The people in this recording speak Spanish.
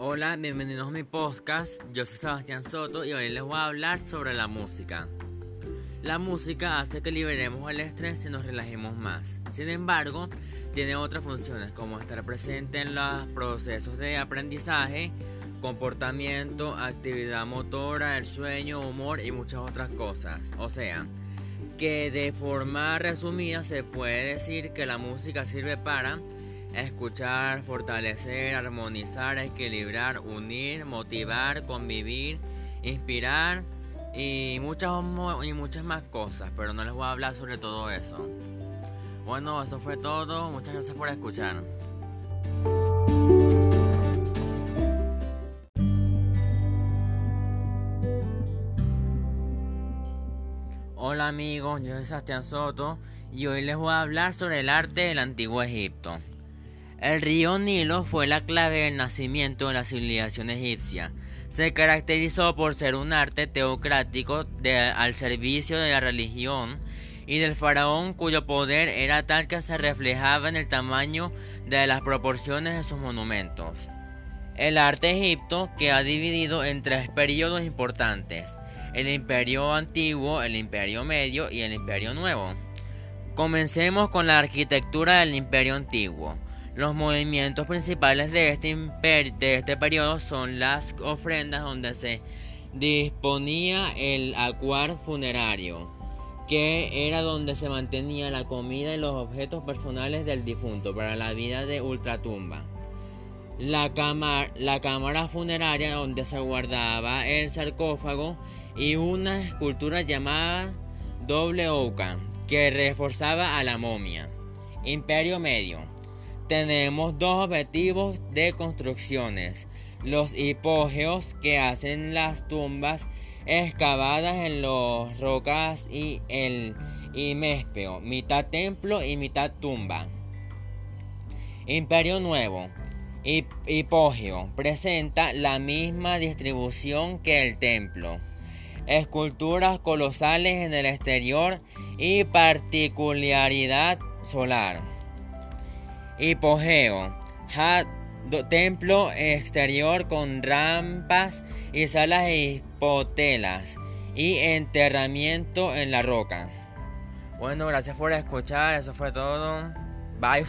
Hola, bienvenidos a mi podcast. Yo soy Sebastián Soto y hoy les voy a hablar sobre la música. La música hace que liberemos el estrés y nos relajemos más. Sin embargo, tiene otras funciones como estar presente en los procesos de aprendizaje, comportamiento, actividad motora, el sueño, humor y muchas otras cosas. O sea, que de forma resumida se puede decir que la música sirve para escuchar, fortalecer, armonizar, equilibrar, unir, motivar, convivir, inspirar y muchas, y muchas más cosas, pero no les voy a hablar sobre todo eso. Bueno, eso fue todo, muchas gracias por escuchar. Hola amigos, yo soy Sebastián Soto y hoy les voy a hablar sobre el arte del antiguo Egipto. El río Nilo fue la clave del nacimiento de la civilización egipcia. Se caracterizó por ser un arte teocrático al servicio de la religión y del faraón cuyo poder era tal que se reflejaba en el tamaño de las proporciones de sus monumentos. El arte egipto queda dividido en tres periodos importantes, el imperio antiguo, el imperio medio y el imperio nuevo. Comencemos con la arquitectura del imperio antiguo. Los movimientos principales de este, de este periodo son las ofrendas donde se disponía el acuar funerario, que era donde se mantenía la comida y los objetos personales del difunto para la vida de ultratumba. La, la cámara funeraria donde se guardaba el sarcófago y una escultura llamada doble oca que reforzaba a la momia. Imperio Medio tenemos dos objetivos de construcciones. Los hipógeos que hacen las tumbas excavadas en las rocas y el Imespeo, mitad templo y mitad tumba. Imperio Nuevo. Hipogeo presenta la misma distribución que el templo. Esculturas colosales en el exterior y particularidad solar. Hipogeo. templo exterior con rampas y salas hipotelas y enterramiento en la roca. Bueno, gracias por escuchar, eso fue todo. Bye.